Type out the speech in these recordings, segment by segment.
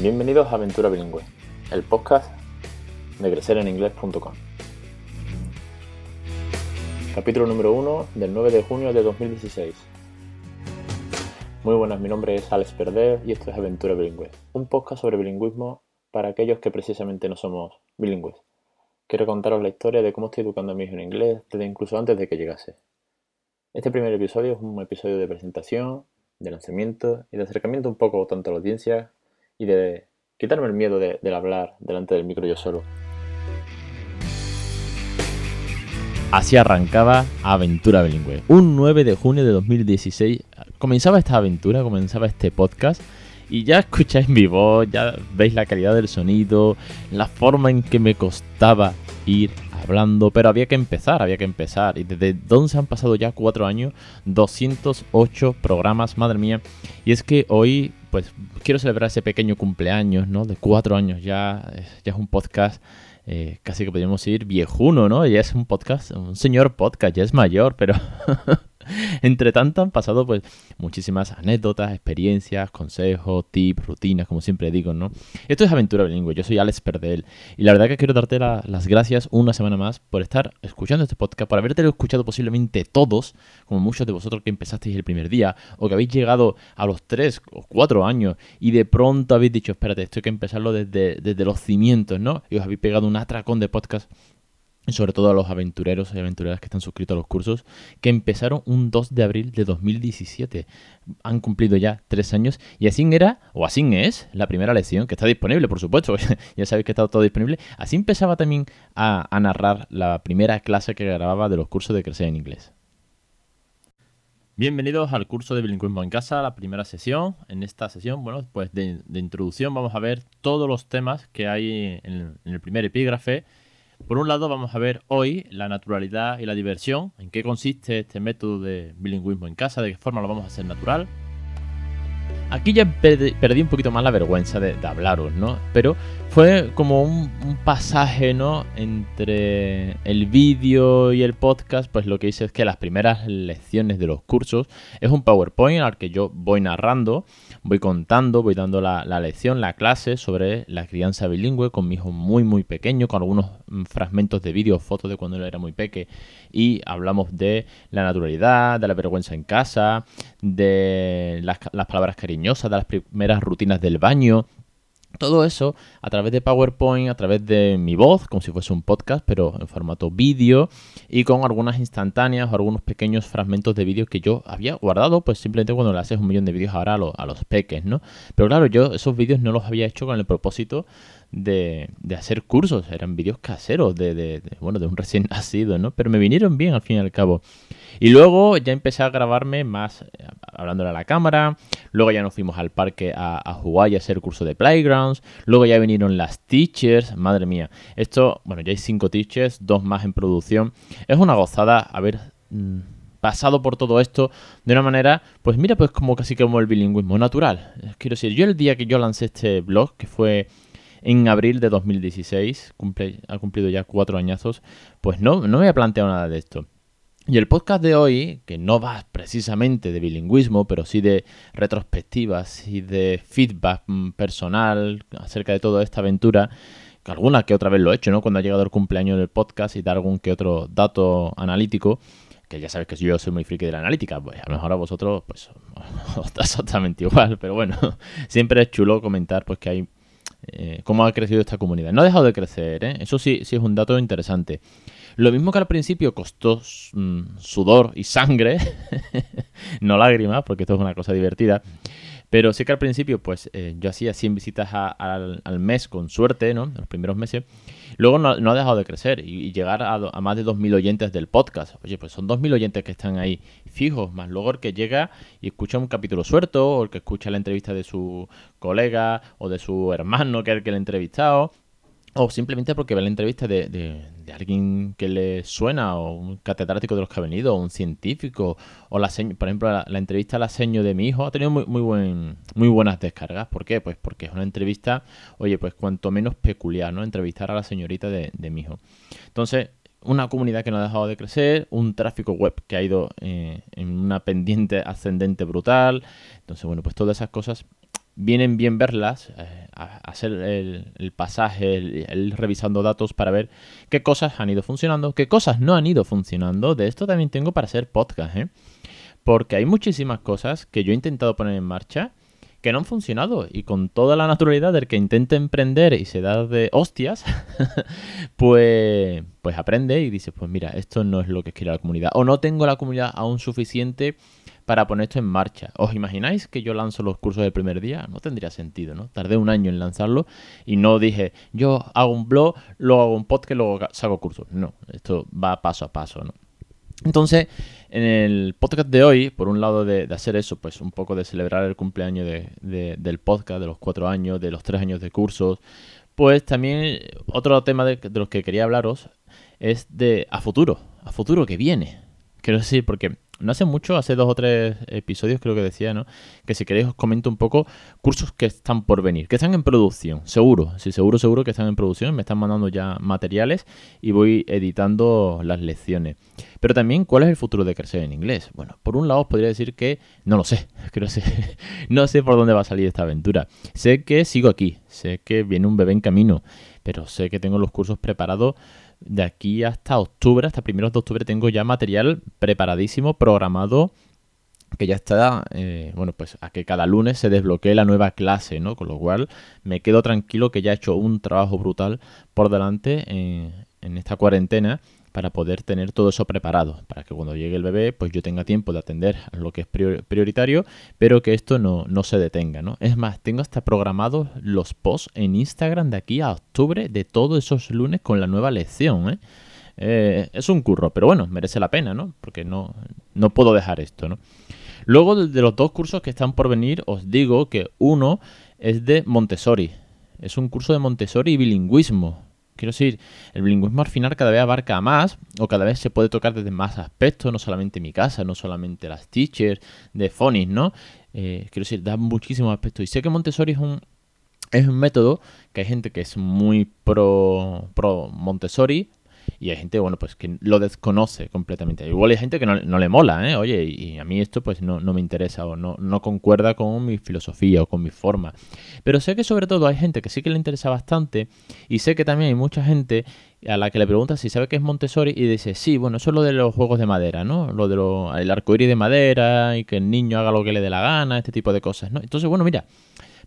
Bienvenidos a Aventura Bilingüe, el podcast de crecereninglés.com. Capítulo número 1 del 9 de junio de 2016. Muy buenas, mi nombre es Alex Perder y esto es Aventura Bilingüe, un podcast sobre bilingüismo para aquellos que precisamente no somos bilingües. Quiero contaros la historia de cómo estoy educando a mi hijo en inglés desde incluso antes de que llegase. Este primer episodio es un episodio de presentación, de lanzamiento y de acercamiento un poco tanto a la audiencia y de quitarme el miedo de, del hablar delante del micro yo solo. Así arrancaba Aventura Bilingüe. Un 9 de junio de 2016 comenzaba esta aventura, comenzaba este podcast y ya escucháis mi voz, ya veis la calidad del sonido, la forma en que me costaba ir hablando, pero había que empezar, había que empezar. Y desde dónde se han pasado ya cuatro años, 208 programas, madre mía. Y es que hoy, pues, quiero celebrar ese pequeño cumpleaños, ¿no? De cuatro años ya, ya es un podcast. Eh, casi que podríamos decir viejuno, ¿no? Ya es un podcast, un señor podcast, ya es mayor, pero Entre tanto han pasado pues muchísimas anécdotas, experiencias, consejos, tips, rutinas, como siempre digo, ¿no? Esto es Aventura Bilingüe, yo soy Alex Perdel y la verdad que quiero darte las gracias una semana más por estar escuchando este podcast, por haberte escuchado posiblemente todos, como muchos de vosotros que empezasteis el primer día o que habéis llegado a los 3 o 4 años y de pronto habéis dicho, espérate, esto hay que empezarlo desde, desde los cimientos, ¿no? Y os habéis pegado un atracón de podcast sobre todo a los aventureros y aventureras que están suscritos a los cursos, que empezaron un 2 de abril de 2017. Han cumplido ya tres años y así era, o así es, la primera lección, que está disponible, por supuesto, ya sabéis que está todo disponible. Así empezaba también a, narrar la primera clase que grababa de los cursos de Crecer en Inglés. Bienvenidos al curso de bilingüismo en casa, la primera sesión. En esta sesión, bueno, pues de, introducción vamos a ver todos los temas que hay en el primer epígrafe por un lado, vamos a ver hoy la naturalidad y la diversión, en qué consiste este método de bilingüismo en casa, de qué forma lo vamos a hacer natural. Aquí ya perdí, un poquito más la vergüenza de, hablaros, ¿no? Pero fue como un, un, pasaje, ¿no? Entre el vídeo y el podcast, pues lo que hice es que las primeras lecciones de los cursos es un PowerPoint al que yo voy narrando voy contando, voy dando la, lección, la clase sobre la crianza bilingüe con mi hijo muy muy pequeño, con algunos mm, fragmentos de vídeo, fotos de cuando él era muy pequeño y hablamos de la naturalidad, de la vergüenza en casa, de las palabras cariñosas, de las primeras rutinas del baño, todo eso a través de PowerPoint, a través de mi voz, como si fuese un podcast, pero en formato vídeo y con algunas instantáneas o algunos pequeños fragmentos de vídeo que yo había guardado, pues simplemente cuando le haces un millón de vídeos ahora a, los peques, ¿no? Pero claro, yo esos vídeos no los había hecho con el propósito de, hacer cursos, eran vídeos caseros de, bueno, de un recién nacido, ¿no? Pero me vinieron bien al fin y al cabo. Y luego ya empecé a grabarme más hablándole a la cámara, luego ya nos fuimos al parque a, jugar y a hacer curso de Playgrounds, luego ya vinieron las teachers, madre mía, esto, bueno, ya hay cinco teachers, dos más en producción, es una gozada haber... Mm, pasado por todo esto de una manera, pues mira, pues como casi como el bilingüismo natural. Quiero decir, yo el día que yo lancé este blog, que fue en abril de 2016, cumple, ha cumplido ya cuatro añazos, pues no, no me había planteado nada de esto. Y el podcast de hoy, que no va precisamente de bilingüismo, pero sí de retrospectivas y de feedback mm, personal acerca de toda esta aventura, que alguna que otra vez lo he hecho, ¿no? Cuando ha llegado el cumpleaños del podcast y dar algún que otro dato analítico, que ya sabes que yo soy muy friki de la analítica, pues a lo mejor a vosotros pues está exactamente igual, pero bueno, siempre es chulo comentar pues que hay eh, cómo ha crecido esta comunidad. No ha dejado de crecer, ¿eh? eso sí, sí es un dato interesante. Lo mismo que al principio costó mm, sudor y sangre, no lágrimas, porque esto es una cosa divertida. Pero sí que al principio, pues eh, yo hacía 100 visitas al, mes con suerte, ¿no? En los primeros meses. Luego no, ha dejado de crecer y, llegar a, más de 2.000 oyentes del podcast. Oye, pues son 2.000 oyentes que están ahí fijos, más luego el que llega y escucha un capítulo suelto, o el que escucha la entrevista de su colega o de su hermano que es el que le ha entrevistado o simplemente porque ve la entrevista de, de, alguien que le suena, o un catedrático de los que ha venido, o un científico, o la por ejemplo, la, entrevista a la seño de mi hijo ha tenido muy, muy, buen, muy buenas descargas. ¿Por qué? Pues porque es una entrevista, oye, pues cuanto menos peculiar, ¿no? Entrevistar a la señorita de, de mi hijo. Entonces, una comunidad que no ha dejado de crecer, un tráfico web que ha ido eh, en una pendiente ascendente brutal. Entonces, bueno, pues todas esas cosas vienen bien verlas, eh, hacer el, pasaje, el, revisando datos para ver qué cosas han ido funcionando, qué cosas no han ido funcionando. De esto también tengo para hacer podcast, ¿eh? Porque hay muchísimas cosas que yo he intentado poner en marcha que no han funcionado y con toda la naturalidad del que intenta emprender y se da de hostias, pues, pues aprende y dice, pues mira, esto no es lo que quiere la comunidad o no tengo la comunidad aún suficiente para poner esto en marcha. ¿Os imagináis que yo lanzo los cursos del primer día? No tendría sentido, ¿no? Tardé un año en lanzarlo y no dije, yo hago un blog, luego hago un podcast, luego saco cursos. No, esto va paso a paso, ¿no? Entonces, en el podcast de hoy, por un lado de, hacer eso, pues un poco de celebrar el cumpleaños del podcast, de los cuatro años, de los tres años de cursos, pues también otro tema de, de los que quería hablaros es de a futuro, a futuro que viene. Quiero decir, porque no hace mucho, hace dos o tres episodios creo que decía, ¿no? Que si queréis os comento un poco cursos que están por venir, que están en producción, seguro, sí, seguro, seguro que están en producción, me están mandando ya materiales y voy editando las lecciones. Pero también, ¿cuál es el futuro de crecer en inglés? Bueno, por un lado os podría decir que no lo sé, que no sé por dónde va a salir esta aventura. Sé que sigo aquí, sé que viene un bebé en camino, pero sé que tengo los cursos preparados de aquí hasta octubre, hasta primeros de octubre, tengo ya material preparadísimo, programado, que ya está, eh, bueno, pues a que cada lunes se desbloquee la nueva clase, ¿no? Con lo cual me quedo tranquilo que ya he hecho un trabajo brutal por delante en esta cuarentena para poder tener todo eso preparado, para que cuando llegue el bebé, pues yo tenga tiempo de atender a lo que es prioritario, pero que esto no, se detenga, ¿no? Es más, tengo hasta programados los posts en Instagram de aquí a octubre de todos esos lunes con la nueva lección, ¿eh? Eh, es un curro, pero bueno, merece la pena, ¿no? Porque no, no puedo dejar esto, ¿no? Luego de los dos cursos que están por venir, os digo que uno es de Montessori. Es un curso de Montessori y bilingüismo. Quiero decir, el bilingüismo al final cada vez abarca más o cada vez se puede tocar desde más aspectos, no solamente mi casa, no solamente las teachers de Phonics, ¿no? Eh, quiero decir, da muchísimos aspectos. Y sé que Montessori es un, es un método que hay gente que es muy pro, pro Montessori, y hay gente, bueno, pues que lo desconoce completamente. Igual hay gente que no, le mola, ¿eh? Oye, y, a mí esto pues no, me interesa o no, no concuerda con mi filosofía o con mi forma. Pero sé que sobre todo hay gente que sí que le interesa bastante y sé que también hay mucha gente a la que le preguntas si sabe qué es Montessori y dice, sí, bueno, eso es lo de los juegos de madera, ¿no? Lo de lo, el arcoíris de madera y que el niño haga lo que le dé la gana, este tipo de cosas, ¿no? Entonces, bueno, mira,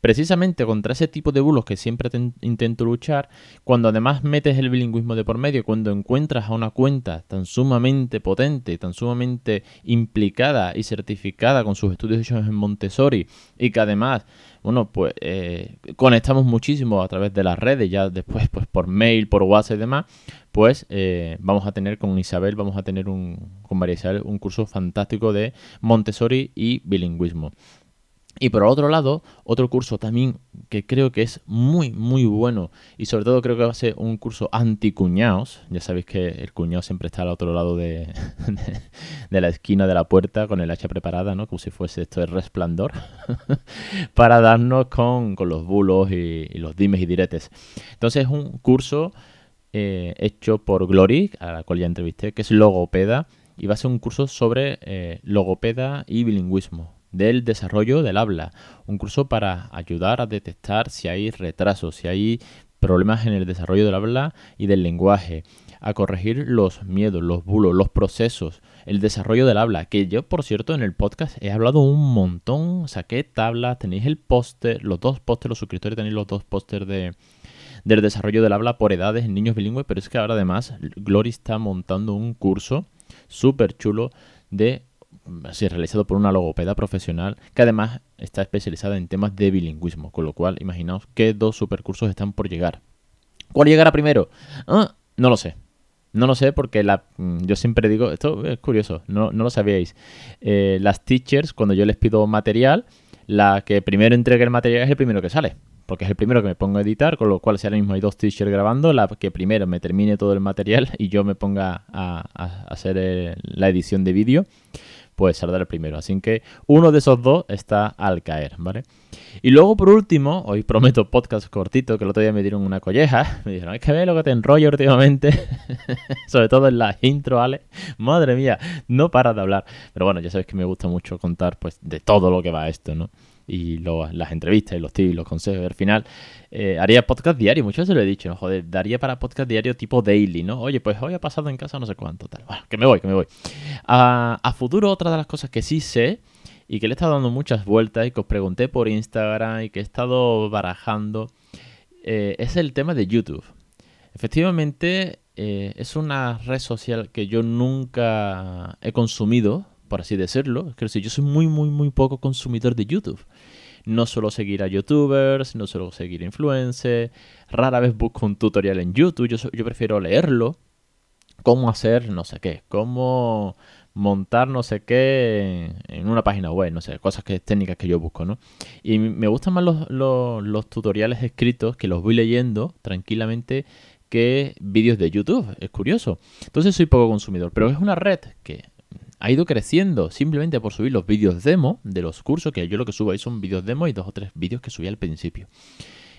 Precisamente contra ese tipo de bulos que siempre intento luchar, cuando además metes el bilingüismo de por medio, cuando encuentras a una cuenta tan sumamente potente, tan sumamente implicada y certificada con sus estudios hechos en Montessori y que además bueno, pues eh, conectamos muchísimo a través de las redes, ya después pues por mail, por WhatsApp y demás, pues eh, vamos a tener con Isabel, vamos a tener un, con María Isabel un curso fantástico de Montessori y bilingüismo. Y por otro lado, otro curso también que creo que es muy, muy bueno y sobre todo creo que va a ser un curso anti-cuñados. Ya sabéis que el cuñado siempre está al otro lado de, de, la esquina de la puerta con el hacha preparada, ¿no? Como si fuese esto el resplandor, para darnos con, los bulos y, los dimes y diretes. Entonces es un curso eh, hecho por Glory, a la cual ya entrevisté, que es logopeda y va a ser un curso sobre eh, logopeda y bilingüismo del desarrollo del habla. Un curso para ayudar a detectar si hay retrasos, si hay problemas en el desarrollo del habla y del lenguaje, a corregir los miedos, los bulos, los procesos, el desarrollo del habla, que yo por cierto en el podcast he hablado un montón, saqué tablas, tenéis el póster, los dos pósteres, los suscriptores tenéis los dos pósters de, del desarrollo del habla por edades en niños bilingües, pero es que ahora además Glory está montando un curso súper chulo de realizado por una logopeda profesional que además está especializada en temas de bilingüismo, con lo cual imaginaos qué dos supercursos están por llegar. ¿Cuál llegará primero? Ah, no lo sé. No lo sé porque la, mm, yo siempre digo, esto es curioso, no, lo sabíais. Eh, las teachers, cuando yo les pido material, la que primero entregue el material es el primero que sale porque es el primero que me pongo a editar, con lo cual si ahora mismo hay dos teachers grabando, la que primero me termine todo el material y yo me ponga a, hacer eh, la edición de vídeo, pues saldrá el primero. Así que uno de esos dos está al caer, ¿vale? Y luego, por último, hoy prometo podcast cortito, que el otro día me dieron una colleja. Me dijeron, es que ve lo que te enrollo últimamente. Sobre todo en la intro, Ale. Madre mía, no para de hablar. Pero bueno, ya sabes que me gusta mucho contar pues de todo lo que va esto, ¿no? Y las entrevistas y los tips y los consejos. Al final eh, haría podcast diario, muchas veces lo he dicho, joder, daría para podcast diario tipo daily, ¿no? Oye, pues hoy ha pasado en casa no sé cuánto, tal. Bueno, que me voy, que me voy. a futuro, otra de las cosas que sí sé y que le he estado dando muchas vueltas y que os pregunté por Instagram y que he estado barajando eh, es el tema de YouTube. Efectivamente, eh, es una red social que yo nunca he consumido, por así decirlo. Quiero decir, yo soy muy, muy, muy poco consumidor de YouTube. No suelo seguir a youtubers, no suelo seguir influencers, rara vez busco un tutorial en YouTube, yo, prefiero leerlo. Cómo hacer no sé qué, cómo montar no sé qué en una página web, no sé, cosas que técnicas que yo busco, ¿no? Y me gustan más los, los, tutoriales escritos que los voy leyendo tranquilamente que vídeos de YouTube, es curioso. Entonces soy poco consumidor, pero es una red que ha ido creciendo simplemente por subir los vídeos demo de los cursos, que yo lo que subo ahí son vídeos demo y dos o tres vídeos que subí al principio.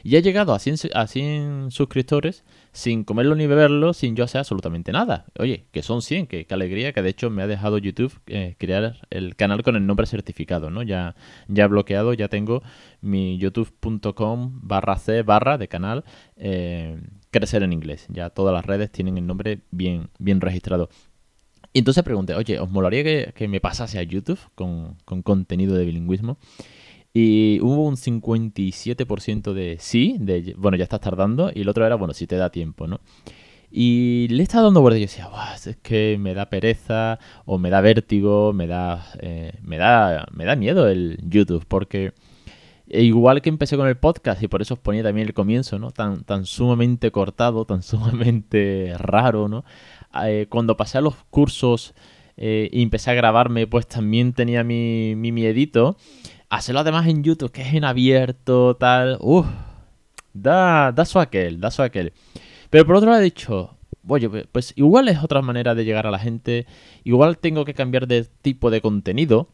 Y he llegado a 100, suscriptores sin comerlo ni beberlo, sin yo hacer absolutamente nada. Oye, que son 100, que, alegría, que de hecho me ha dejado YouTube eh, crear el canal con el nombre certificado, ¿no? Ya, ya bloqueado, ya tengo mi youtube.com barra C barra de canal eh, crecer en inglés. Ya todas las redes tienen el nombre bien, bien registrado. Y entonces pregunté, oye, ¿os molaría que, me pasase a YouTube con, con contenido de bilingüismo? Y hubo un 57% de sí, de bueno, ya estás tardando, y el otro era, bueno, si te da tiempo, ¿no? Y le estaba dando vueltas y yo decía, es que me da pereza, o me da vértigo, me da, eh, me da, me da miedo el YouTube, porque igual que empecé con el podcast, y por eso os ponía también el comienzo, ¿no? Tan, tan sumamente cortado, tan sumamente raro, ¿no? Eh, cuando pasé a los cursos eh, y empecé a grabarme, pues también tenía mi, mi miedito hacerlo además en YouTube, que es en abierto, tal, uff, da, da su aquel, da su aquel. Pero por otro lado he dicho, pues, pues igual es otra manera de llegar a la gente, igual tengo que cambiar de tipo de contenido,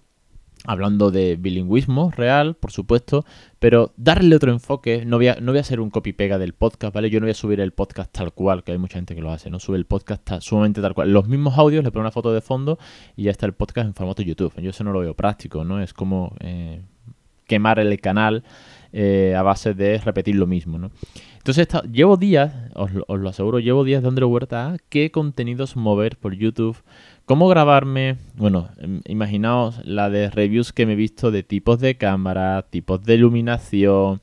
hablando de bilingüismo real, por supuesto, pero darle otro enfoque, no voy a, no voy a hacer un copy-pega del podcast, ¿vale? Yo no voy a subir el podcast tal cual, que hay mucha gente que lo hace, ¿no? Sube el podcast sumamente tal cual. Los mismos audios, le pongo una foto de fondo y ya está el podcast en formato YouTube. Yo eso no lo veo práctico, ¿no? Es como eh, quemar el canal eh, a base de repetir lo mismo, ¿no? Entonces, llevo días, os, lo aseguro, llevo días dándole vuelta a qué contenidos mover por YouTube, cómo grabarme. Bueno, em, imaginaos la de reviews que me he visto de tipos de cámara, tipos de iluminación.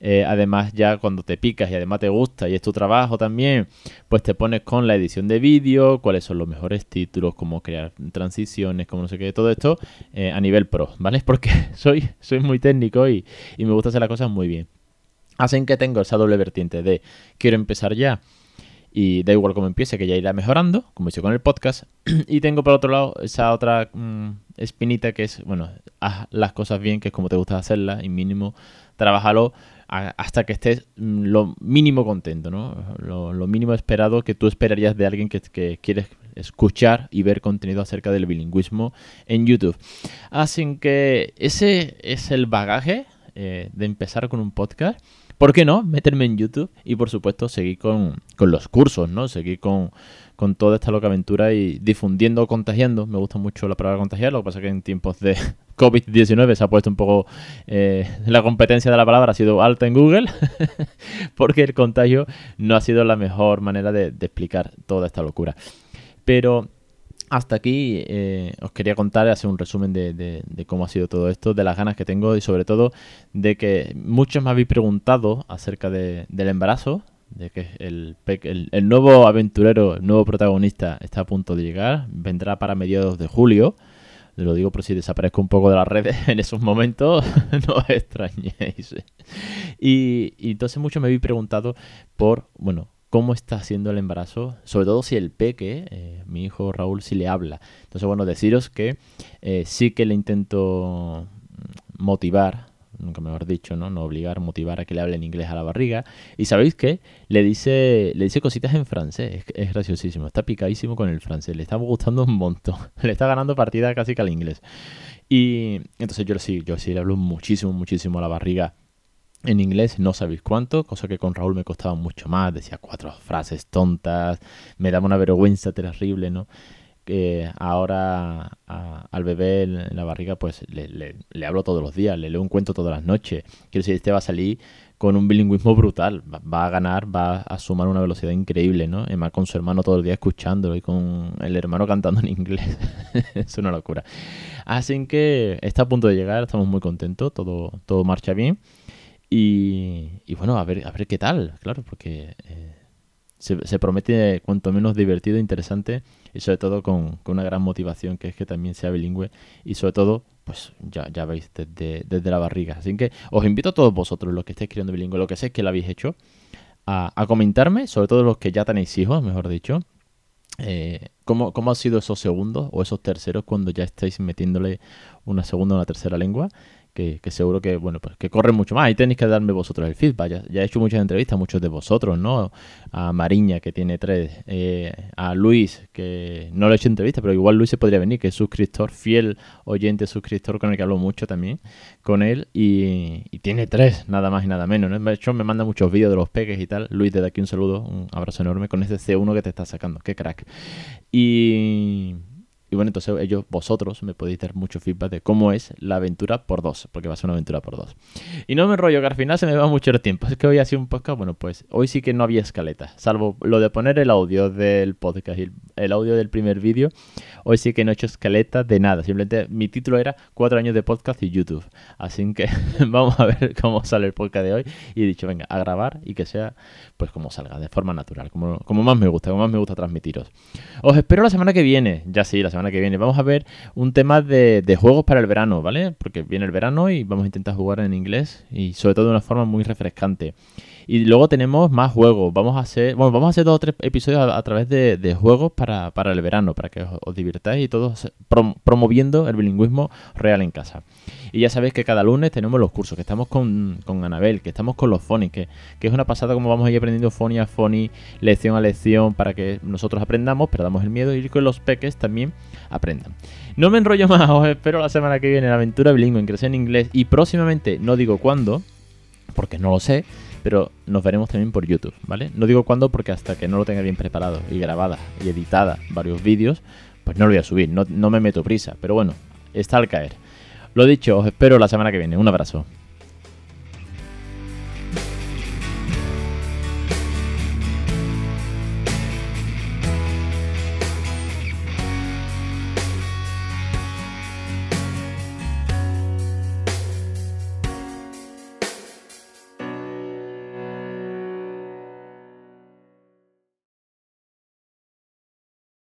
Eh, además, ya cuando te picas y además te gusta y es tu trabajo también, pues te pones con la edición de vídeo, cuáles son los mejores títulos, cómo crear transiciones, cómo no sé qué, todo esto eh, a nivel pro, ¿vale? Porque soy, soy muy técnico y, y me gusta hacer las cosas muy bien hacen que tengo esa doble vertiente de quiero empezar ya y da igual cómo empiece, que ya irá mejorando, como hice con el podcast. y tengo por otro lado esa otra mm, espinita que es, bueno, haz las cosas bien, que es como te gusta hacerlas, y mínimo, trabájalo hasta que estés mm, lo mínimo contento, ¿no? Lo, mínimo esperado que tú esperarías de alguien que, que quieres escuchar y ver contenido acerca del bilingüismo en YouTube. Así que ese es el bagaje eh, de empezar con un podcast. ¿Por qué no? Meterme en YouTube y por supuesto seguir con, los cursos, ¿no? Seguir con, toda esta loca aventura y difundiendo, contagiando. Me gusta mucho la palabra contagiar, lo que pasa es que en tiempos de COVID-19 se ha puesto un poco... Eh, la competencia de la palabra ha sido alta en Google porque el contagio no ha sido la mejor manera de explicar toda esta locura. Pero hasta aquí eh, os quería contar, hacer un resumen de, cómo ha sido todo esto, de las ganas que tengo y sobre todo de que muchos me habéis preguntado acerca del embarazo, de que el, nuevo aventurero, el nuevo protagonista está a punto de llegar, vendrá para mediados de julio. Lo digo por si desaparezco un poco de las redes en esos momentos, no os extrañéis. Y, y entonces muchos me habéis preguntado por, bueno, cómo está haciendo el embarazo, sobre todo si el peque, eh, mi hijo Raúl, si le habla. Entonces, bueno, deciros que eh, sí que le intento motivar, nunca mejor dicho, ¿no? No obligar, motivar a que le hable en inglés a la barriga. Y sabéis qué? Le dice, le dice cositas en francés, es, graciosísimo, está picadísimo con el francés, le está gustando un montón, le está ganando partida casi que al inglés. Y entonces yo sí, yo sí le hablo muchísimo, muchísimo a la barriga en inglés no sabéis cuánto, cosa que con Raúl me costaba mucho más, decía cuatro frases tontas, me daba una vergüenza terrible, ¿no? que ahora al bebé en, la barriga, pues le, le, hablo todos los días, le leo un cuento todas las noches. Quiero decir, este va a salir con un bilingüismo brutal. Va, a ganar, va a sumar una velocidad increíble, ¿no? Además con su hermano todo el día escuchándolo y con el hermano cantando en inglés. es una locura. Así que está a punto de llegar, estamos muy contentos, todo, todo marcha bien. Y, bueno, a ver, a ver qué tal, claro, porque eh, se, promete cuanto menos divertido, interesante y sobre todo con, una gran motivación que es que también sea bilingüe y sobre todo, pues ya, ya veis desde, desde la barriga. Así que os invito a todos vosotros, los que estéis criando bilingüe, lo que sé que lo habéis hecho, a, a comentarme, sobre todo los que ya tenéis hijos, mejor dicho, eh, ¿cómo, ¿cómo, han sido esos segundos o esos terceros cuando ya estáis metiéndole una segunda o una tercera lengua? Que, seguro que, bueno, pues que corren mucho más. Y tenéis que darme vosotros el feedback. Ya, he hecho muchas entrevistas, muchos de vosotros, ¿no? A Mariña, que tiene tres. Eh, a Luis, que no le he hecho entrevista, pero igual Luis se podría venir, que es suscriptor, fiel oyente, suscriptor con el que hablo mucho también, con él. Y, tiene tres, nada más y nada menos, ¿no? De hecho, me manda muchos vídeos de los peques y tal. Luis, desde aquí un saludo, un abrazo enorme con ese C1 que te está sacando. Qué crack. Y y bueno, entonces ellos, vosotros, me podéis dar mucho feedback de cómo es la aventura por dos, porque va a ser una aventura por dos. Y no me enrollo, que al final se me va mucho el tiempo. Es que hoy ha sido un podcast, bueno, pues hoy sí que no había escaleta, salvo lo de poner el audio del podcast y el audio del primer vídeo. Hoy sí que no he hecho escaleta de nada, simplemente mi título era cuatro años de podcast y YouTube. Así que vamos a ver cómo sale el podcast de hoy. Y he dicho, venga, a grabar y que sea, pues como salga, de forma natural, como, como más me gusta, como más me gusta transmitiros. Os espero la semana que viene, ya sí, la semana que viene. Vamos a ver un tema de, juegos para el verano, ¿vale? Porque viene el verano y vamos a intentar jugar en inglés y sobre todo de una forma muy refrescante. Y luego tenemos más juegos. Vamos a hacer, bueno, vamos a hacer dos o tres episodios a, través de, juegos para, el verano, para que os, divirtáis y todos promoviendo el bilingüismo real en casa. Y ya sabéis que cada lunes tenemos los cursos, que estamos con, con Anabel, que estamos con los Phonies, que, que, es una pasada como vamos a aprendiendo Phony a Phony, lección a lección, para que nosotros aprendamos, perdamos el miedo y que los peques también aprendan. No me enrollo más, os espero la semana que viene en Aventura Bilingüe en Crecer en Inglés y próximamente, no digo cuándo, porque no lo sé, pero nos veremos también por YouTube, ¿vale? No digo cuándo porque hasta que no lo tenga bien preparado y grabada y editada varios vídeos, pues no lo voy a subir, no, no me meto prisa, pero bueno, está al caer. Lo dicho, os espero la semana que viene. Un abrazo.